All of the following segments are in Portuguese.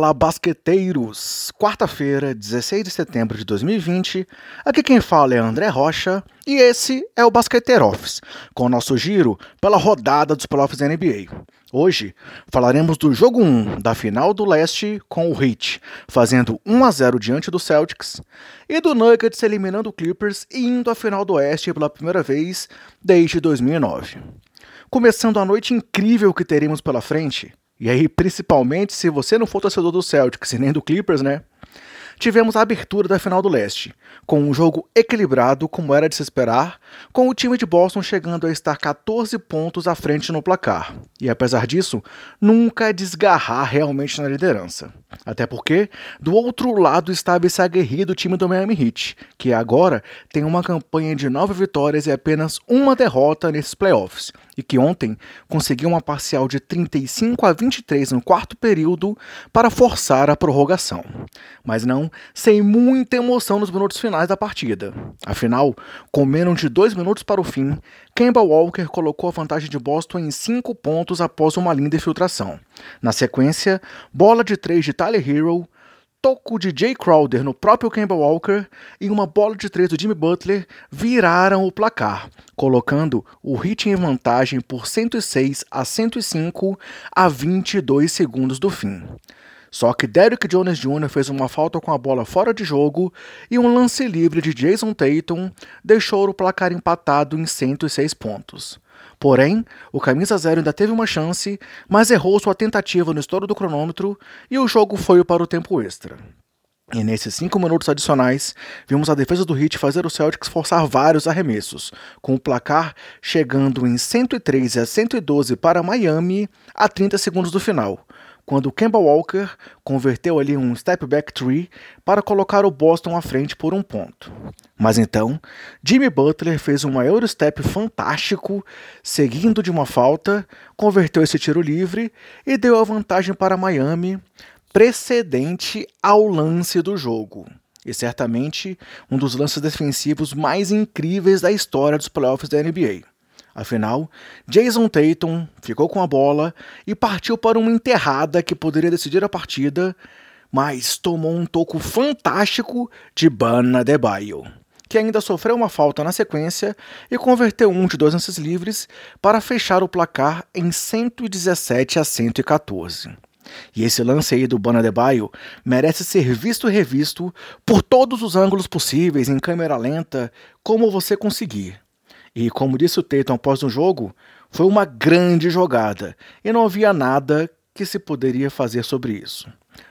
Fala, basqueteiros! Quarta-feira, 16 de setembro de 2020. Aqui quem fala é André Rocha e esse é o Basqueteiro Office, com o nosso giro pela rodada dos playoffs NBA. Hoje falaremos do jogo 1 da final do leste com o Heat, fazendo 1 a 0 diante do Celtics, e do Nuggets eliminando o Clippers e indo à final do oeste pela primeira vez desde 2009. Começando a noite incrível que teremos pela frente, e aí, principalmente se você não for torcedor do Celtics e nem do Clippers, né? tivemos a abertura da final do leste, com um jogo equilibrado, como era de se esperar, com o time de Boston chegando a estar 14 pontos à frente no placar, e apesar disso, nunca desgarrar realmente na liderança. Até porque, do outro lado estava esse aguerrido time do Miami Heat, que agora tem uma campanha de 9 vitórias e apenas uma derrota nesses playoffs, e que ontem conseguiu uma parcial de 35 a 23 no quarto período para forçar a prorrogação. Mas não sem muita emoção nos minutos finais da partida. Afinal, com menos de dois minutos para o fim, Kemba Walker colocou a vantagem de Boston em cinco pontos após uma linda infiltração. Na sequência, bola de três de Tyler Hero, toco de Jay Crowder no próprio Kemba Walker e uma bola de três do Jimmy Butler viraram o placar, colocando o Heat em vantagem por 106 a 105 a 22 segundos do fim. Só que Derrick Jones Jr. fez uma falta com a bola fora de jogo e um lance livre de Jason Tatum deixou o placar empatado em 106 pontos. Porém, o camisa zero ainda teve uma chance, mas errou sua tentativa no estouro do cronômetro e o jogo foi para o tempo extra. E nesses cinco minutos adicionais, vimos a defesa do Heat fazer o Celtics forçar vários arremessos, com o placar chegando em 113 a 112 para Miami a 30 segundos do final, quando Kemba Walker converteu ali um step back three para colocar o Boston à frente por um ponto. Mas então, Jimmy Butler fez um maior step fantástico, seguindo de uma falta, converteu esse tiro livre e deu a vantagem para Miami, precedente ao lance do jogo. E certamente um dos lances defensivos mais incríveis da história dos playoffs da NBA. Afinal, Jason Tatum ficou com a bola e partiu para uma enterrada que poderia decidir a partida, mas tomou um toco fantástico de Bana Debaio, que ainda sofreu uma falta na sequência e converteu um de dois lances livres para fechar o placar em 117 a 114. E esse lance aí do Bana Debaio merece ser visto e revisto por todos os ângulos possíveis em câmera lenta, como você conseguir. E como disse o Tatum após o jogo, foi uma grande jogada e não havia nada que se poderia fazer sobre isso.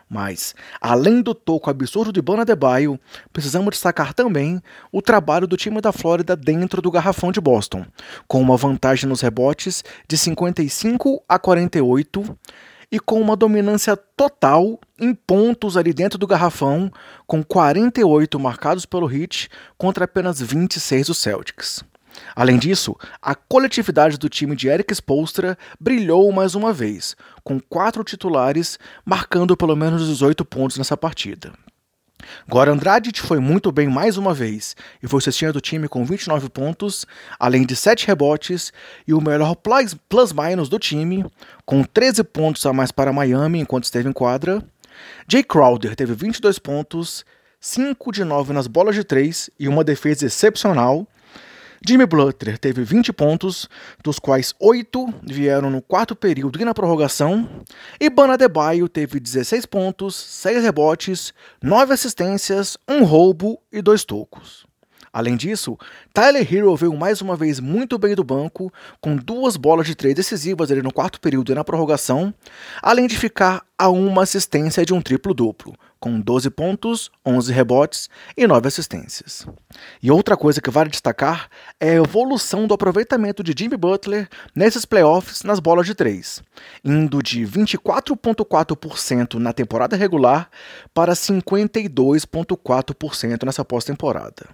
Mas, além do toco absurdo de Bana Debaio, precisamos destacar também o trabalho do time da Flórida dentro do garrafão de Boston, com uma vantagem nos rebotes de 55 a 48 e com uma dominância total em pontos ali dentro do garrafão, com 48 marcados pelo Heat contra apenas 26 do Celtics. Além disso, a coletividade do time de Eric Spolstra brilhou mais uma vez, com quatro titulares marcando pelo menos 18 pontos nessa partida. Goran Dragic foi muito bem mais uma vez e foi cestinha do time com 29 pontos, além de 7 rebotes e o melhor plus-minus do time, com 13 pontos a mais para Miami enquanto esteve em quadra. Jay Crowder teve 22 pontos, 5 de 9 nas bolas de 3 e uma defesa excepcional, Jimmy Butler teve 20 pontos, dos quais 8 vieram no quarto período e na prorrogação, e Bana Debaio teve 16 pontos, 6 rebotes, 9 assistências, 1 roubo e 2 tocos. Além disso, Tyler Hero veio mais uma vez muito bem do banco, com duas bolas de três decisivas ali no quarto período e na prorrogação, além de ficar a uma assistência de um triplo-duplo, com 12 pontos, 11 rebotes e 9 assistências. E outra coisa que vale destacar é a evolução do aproveitamento de Jimmy Butler nesses playoffs nas bolas de três, indo de 24,4% na temporada regular para 52,4% nessa pós-temporada.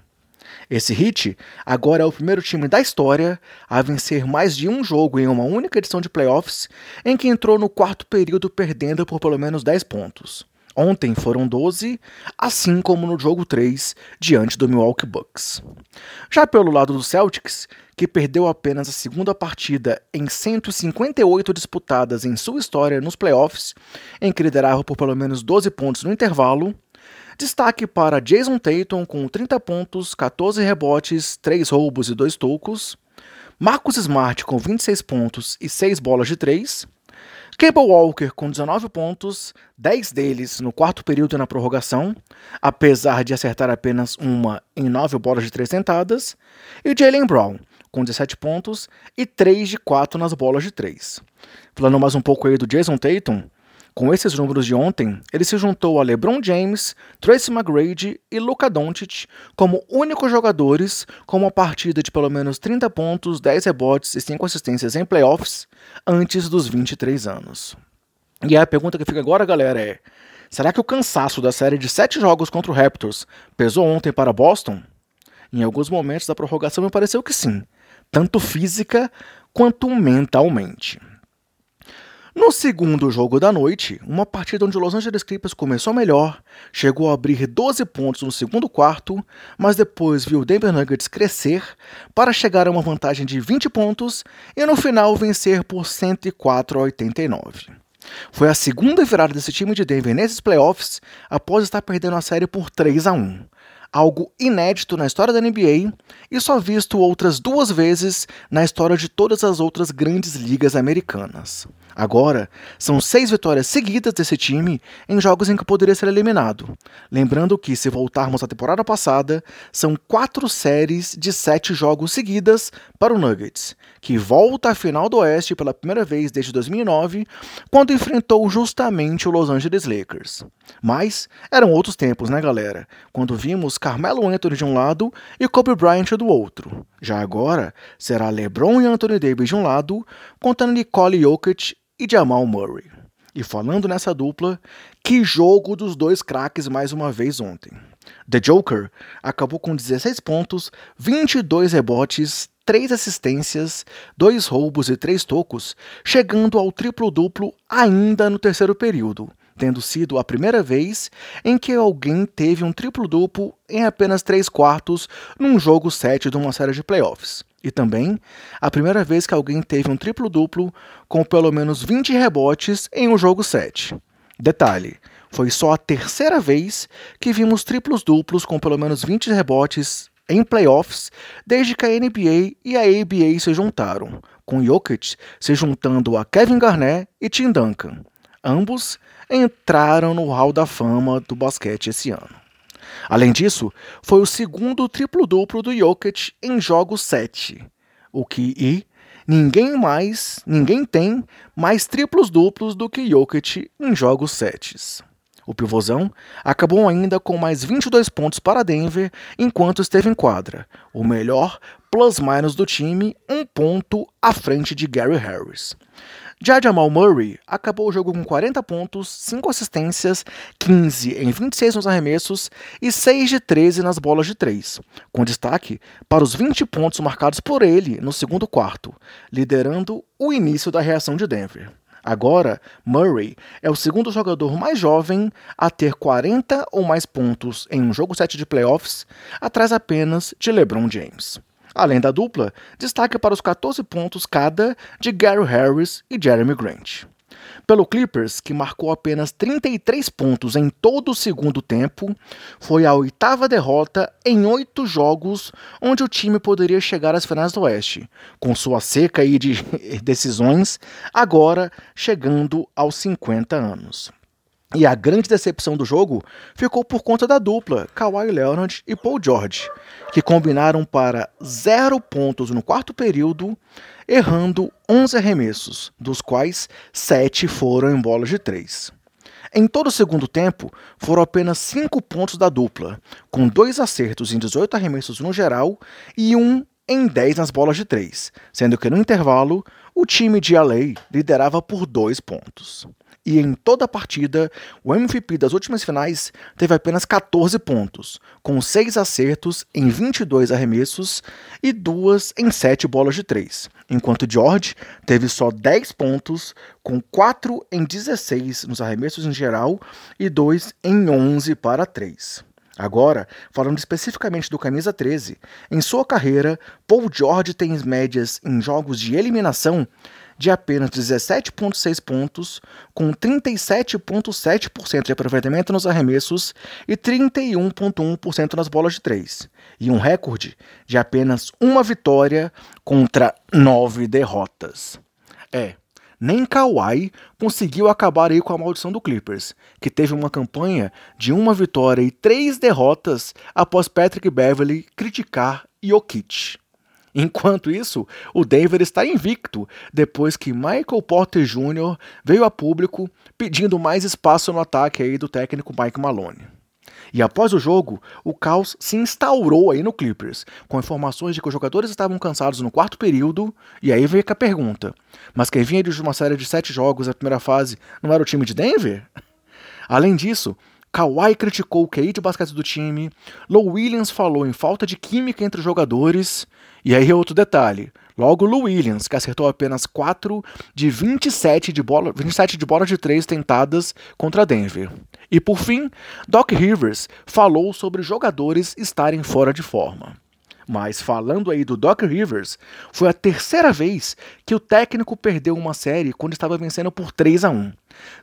Esse hit agora é o primeiro time da história a vencer mais de um jogo em uma única edição de playoffs, em que entrou no quarto período perdendo por pelo menos 10 pontos. Ontem foram 12, assim como no jogo 3 diante do Milwaukee Bucks. Já pelo lado do Celtics, que perdeu apenas a segunda partida em 158 disputadas em sua história nos playoffs, em que liderava por pelo menos 12 pontos no intervalo, destaque para Jason Tatum com 30 pontos, 14 rebotes, 3 roubos e 2 tocos, Marcus Smart com 26 pontos e 6 bolas de 3, Cable Walker com 19 pontos, 10 deles no quarto período e na prorrogação, apesar de acertar apenas uma em 9 bolas de 3 tentadas, e Jalen Brown com 17 pontos e 3 de 4 nas bolas de 3. Falando mais um pouco aí do Jason Tatum, com esses números de ontem, ele se juntou a LeBron James, Tracy McGrady e Luka Doncic como únicos jogadores com uma partida de pelo menos 30 pontos, 10 rebotes e 5 assistências em playoffs antes dos 23 anos. E a pergunta que fica agora, galera, é: será que o cansaço da série de 7 jogos contra o Raptors pesou ontem para Boston? Em alguns momentos da prorrogação me pareceu que sim, tanto física quanto mentalmente. No segundo jogo da noite, uma partida onde o Los Angeles Clippers começou melhor, chegou a abrir 12 pontos no segundo quarto, mas depois viu o Denver Nuggets crescer para chegar a uma vantagem de 20 pontos e no final vencer por 104 a 89. Foi a segunda virada desse time de Denver nesses playoffs após estar perdendo a série por 3 a 1 algo inédito na história da NBA e só visto outras duas vezes na história de todas as outras grandes ligas americanas. Agora, são seis vitórias seguidas desse time em jogos em que poderia ser eliminado. Lembrando que, se voltarmos à temporada passada, são quatro séries de sete jogos seguidas para o Nuggets, que volta à final do Oeste pela primeira vez desde 2009, quando enfrentou justamente o Los Angeles Lakers. Mas eram outros tempos, né, galera? Quando vimos Carmelo Anthony de um lado e Kobe Bryant do outro. Já agora, será LeBron e Anthony Davis de um lado, contra Nicole Jokic e Jamal Murray. E falando nessa dupla, que jogo dos dois craques mais uma vez ontem. The Joker acabou com 16 pontos, 22 rebotes, 3 assistências, 2 roubos e 3 tocos, chegando ao triplo-duplo ainda no terceiro período, tendo sido a primeira vez em que alguém teve um triplo-duplo em apenas 3 quartos num jogo 7 de uma série de playoffs. E também a primeira vez que alguém teve um triplo-duplo com pelo menos 20 rebotes em um jogo 7. Detalhe: foi só a terceira vez que vimos triplos duplos com pelo menos 20 rebotes em playoffs desde que a NBA e a ABA se juntaram, com Jokic se juntando a Kevin Garnett e Tim Duncan. Ambos entraram no Hall da Fama do basquete esse ano. Além disso, foi o segundo triplo-duplo do Jokic em jogos 7, o que e ninguém mais, ninguém tem mais triplos duplos do que Jokic em jogos 7. O pivôzão acabou ainda com mais 22 pontos para Denver enquanto esteve em quadra, o melhor plus-minus do time, um ponto à frente de Gary Harris. Já Jamal Murray acabou o jogo com 40 pontos, 5 assistências, 15 em 26 nos arremessos e 6 de 13 nas bolas de 3, com destaque para os 20 pontos marcados por ele no segundo quarto, liderando o início da reação de Denver. Agora, Murray é o segundo jogador mais jovem a ter 40 ou mais pontos em um jogo 7 de playoffs, atrás apenas de LeBron James. Além da dupla, destaque para os 14 pontos cada de Gary Harris e Jeremy Grant. Pelo Clippers, que marcou apenas 33 pontos em todo o segundo tempo, foi a oitava derrota em oito jogos onde o time poderia chegar às finais do Oeste, com sua seca de decisões, agora chegando aos 50 anos. E a grande decepção do jogo ficou por conta da dupla Kawhi Leonard e Paul George, que combinaram para zero pontos no quarto período, errando 11 arremessos, dos quais 7 foram em bolas de 3. Em todo o segundo tempo, foram apenas 5 pontos da dupla, com dois acertos em 18 arremessos no geral e um em 10 nas bolas de 3, sendo que no intervalo, o time de LA liderava por 2 pontos. E em toda a partida, o MVP das últimas finais teve apenas 14 pontos, com 6 acertos em 22 arremessos e 2 em 7 bolas de 3, enquanto George teve só 10 pontos, com 4 em 16 nos arremessos em geral e 2 em 11 para 3. Agora, falando especificamente do camisa 13, em sua carreira, Paul George tem médias em jogos de eliminação de apenas 17,6 pontos, com 37,7% de aproveitamento nos arremessos e 31,1% nas bolas de três, e um recorde de apenas uma vitória contra nove derrotas. É, nem Kawhi conseguiu acabar aí com a maldição do Clippers, que teve uma campanha de uma vitória e três derrotas após Patrick Beverly criticar Jokic. Enquanto isso, o Denver está invicto depois que Michael Porter Jr. veio a público pedindo mais espaço no ataque aí do técnico Mike Malone. E após o jogo, o caos se instaurou aí no Clippers, com informações de que os jogadores estavam cansados no quarto período, e aí veio a pergunta: mas quem vinha de uma série de sete jogos na primeira fase não era o time de Denver? Além disso, Kawhi criticou o QI de basquete do time, Lou Williams falou em falta de química entre os jogadores, e aí outro detalhe, logo Lou Williams, que acertou apenas 4 de 27 de bola, 27 de bola de 3 tentadas contra Denver. E por fim, Doc Rivers falou sobre jogadores estarem fora de forma. Mas falando aí do Doc Rivers, foi a terceira vez que o técnico perdeu uma série quando estava vencendo por 3 a 1,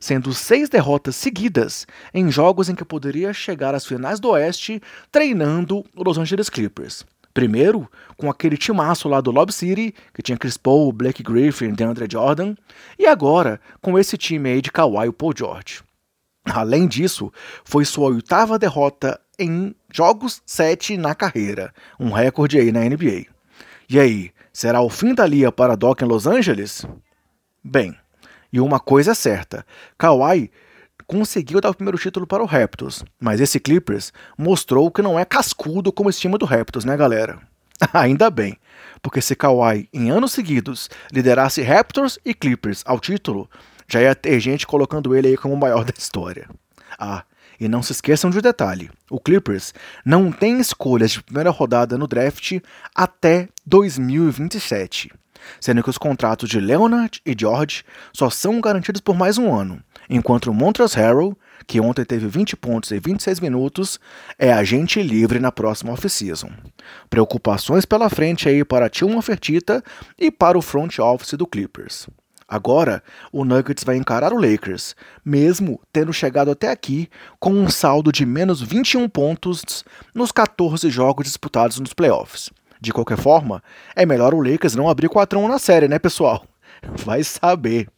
sendo seis derrotas seguidas em jogos em que poderia chegar às finais do Oeste treinando o Los Angeles Clippers. Primeiro, com aquele timaço lá do Lob City, que tinha Chris Paul, Blake Griffin, DeAndre Jordan, e agora com esse time aí de Kawhi e Paul George. Além disso, foi sua oitava derrota em jogos 7 na carreira, um recorde aí na NBA. E aí, será o fim da liga para Doc em Los Angeles? Bem, e uma coisa é certa, Kawhi conseguiu dar o primeiro título para o Raptors, mas esse Clippers mostrou que não é cascudo como esse time do Raptors, né galera? Ainda bem, porque se Kawhi em anos seguidos liderasse Raptors e Clippers ao título, já ia ter gente colocando ele aí como o maior da história. Ah, e não se esqueçam de um detalhe: o Clippers não tem escolhas de primeira rodada no draft até 2027, sendo que os contratos de Leonard e George só são garantidos por mais um ano, enquanto o Montrezl Harrell, que ontem teve 20 pontos e 26 minutos, é agente livre na próxima off-season. Preocupações pela frente aí para Tilman Fertitta e para o front office do Clippers. Agora, o Nuggets vai encarar o Lakers, mesmo tendo chegado até aqui com um saldo de menos 21 pontos nos 14 jogos disputados nos playoffs. De qualquer forma, é melhor o Lakers não abrir 4 1 na série, né, pessoal? Vai saber.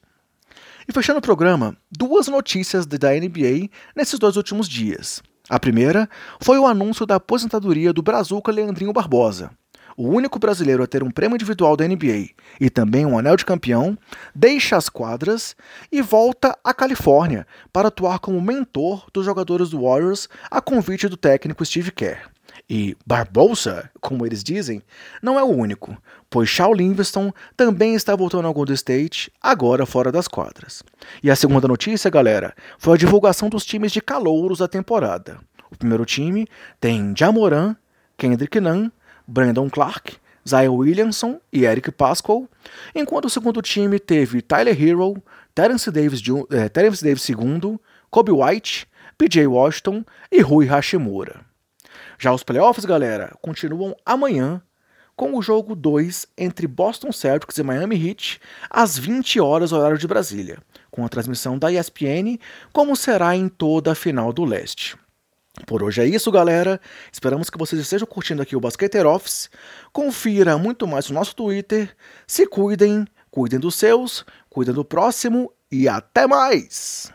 E fechando o programa, duas notícias da NBA nesses dois últimos dias. A primeira foi o anúncio da aposentadoria do Brazuca Leandrinho Barbosa o único brasileiro a ter um prêmio individual da NBA e também um anel de campeão, deixa as quadras e volta à Califórnia para atuar como mentor dos jogadores do Warriors a convite do técnico Steve Kerr. E Barbosa, como eles dizem, não é o único, pois Shaw Livingston também está voltando ao Golden State, agora fora das quadras. E a segunda notícia, galera, foi a divulgação dos times de calouros da temporada. O primeiro time tem Jamoran, Kendrick Nunn, Brandon Clark, Zion Williamson e Eric Pascal, enquanto o segundo time teve Tyler Hero, Terence Davis, eh, Terence Davis II, Kobe White, PJ Washington e Rui Hashimura. Já os playoffs, galera, continuam amanhã com o jogo 2 entre Boston Celtics e Miami Heat às 20 horas horário de Brasília, com a transmissão da ESPN, como será em toda a final do leste. Por hoje é isso, galera. Esperamos que vocês estejam curtindo aqui o Basqueter Office. Confira muito mais no nosso Twitter. Se cuidem, cuidem dos seus, cuidem do próximo e até mais!